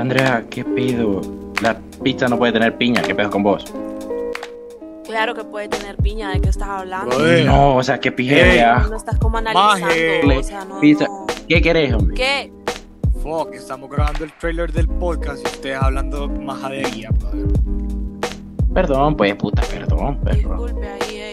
Andrea, ¿qué pedo? La pizza no puede tener piña, ¿qué pedo con vos? Claro que puede tener piña, ¿de qué estás hablando? No, o sea, qué Ey. pijera. No estás como analizando, Maje. o sea, no, Pizza. no. ¿Qué querés, hombre? ¿Qué? Fuck, estamos grabando el trailer del podcast y ustedes hablando majadería, brother. Perdón, pues, puta, perdón, perdón. Disculpe ahí, ey.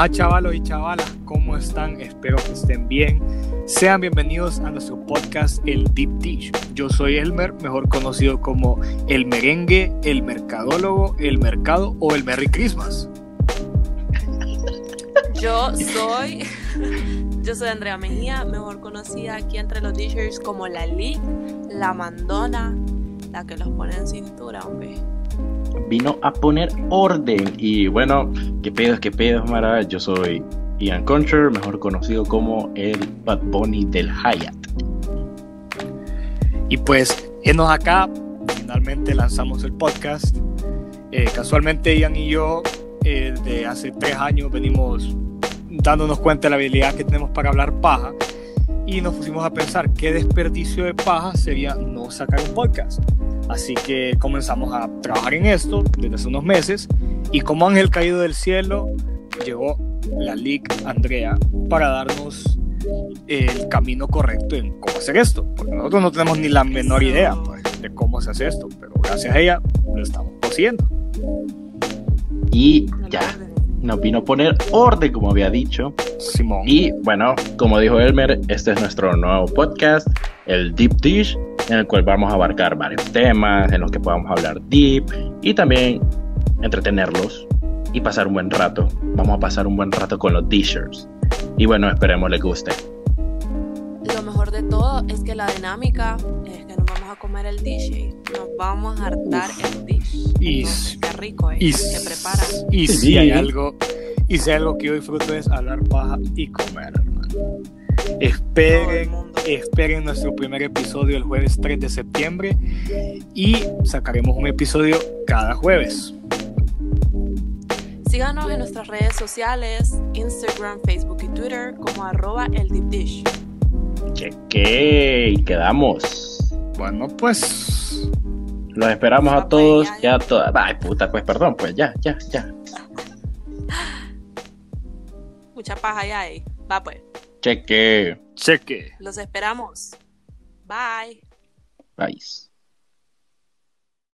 Ajá, chavalos y chavalas, ¿cómo están? Espero que estén bien. Sean bienvenidos a nuestro podcast El Deep Dish. Yo soy Elmer, mejor conocido como el merengue, el mercadólogo, el mercado o el Merry Christmas. Yo soy. Yo soy Andrea Mejía, mejor conocida aquí entre los DJs como la Lee, la Mandona, la que los pone en cintura, hombre. Vino a poner orden. Y bueno, qué pedos, qué pedos, Mara. Yo soy Ian Concher, mejor conocido como el Bad Bunny del Hyatt. Y pues, enos acá, finalmente lanzamos el podcast. Eh, casualmente, Ian y yo, eh, de hace tres años, venimos dándonos cuenta de la habilidad que tenemos para hablar paja. Y nos pusimos a pensar qué desperdicio de paja sería no sacar un podcast. Así que comenzamos a trabajar en esto desde hace unos meses. Y como ángel caído del cielo, llegó la League Andrea para darnos el camino correcto en cómo hacer esto. Porque nosotros no tenemos ni la menor idea pues, de cómo se hace esto. Pero gracias a ella lo estamos consiguiendo. Y ya, nos vino a poner orden, como había dicho. Simón. Y bueno, como dijo Elmer, este es nuestro nuevo podcast, el Deep Dish, en el cual vamos a abarcar varios temas, en los que podamos hablar deep y también entretenerlos y pasar un buen rato. Vamos a pasar un buen rato con los dishers. Y bueno, esperemos les guste. Lo mejor de todo es que la dinámica es que nos vamos a comer el DJ. Nos vamos a hartar el dish. Y- qué rico, ¿eh? Y, que preparan. y si Sí. hay algo, y si hay algo que yo disfruto es hablar paja y comer, hermano. Esperen, esperen nuestro primer episodio el jueves 3 de septiembre y sacaremos un episodio cada jueves. Síganos en nuestras redes sociales, Instagram, Facebook y Twitter como arroba el deep dish. Cheque y quedamos. Bueno, pues Los esperamos a pues, todos, ya, ya todas. Ay, puta, pues perdón, pues ya, ya, ya. Mucha paja ya ahí. Va pues. Cheque. cheque. Los esperamos. Bye. Bye.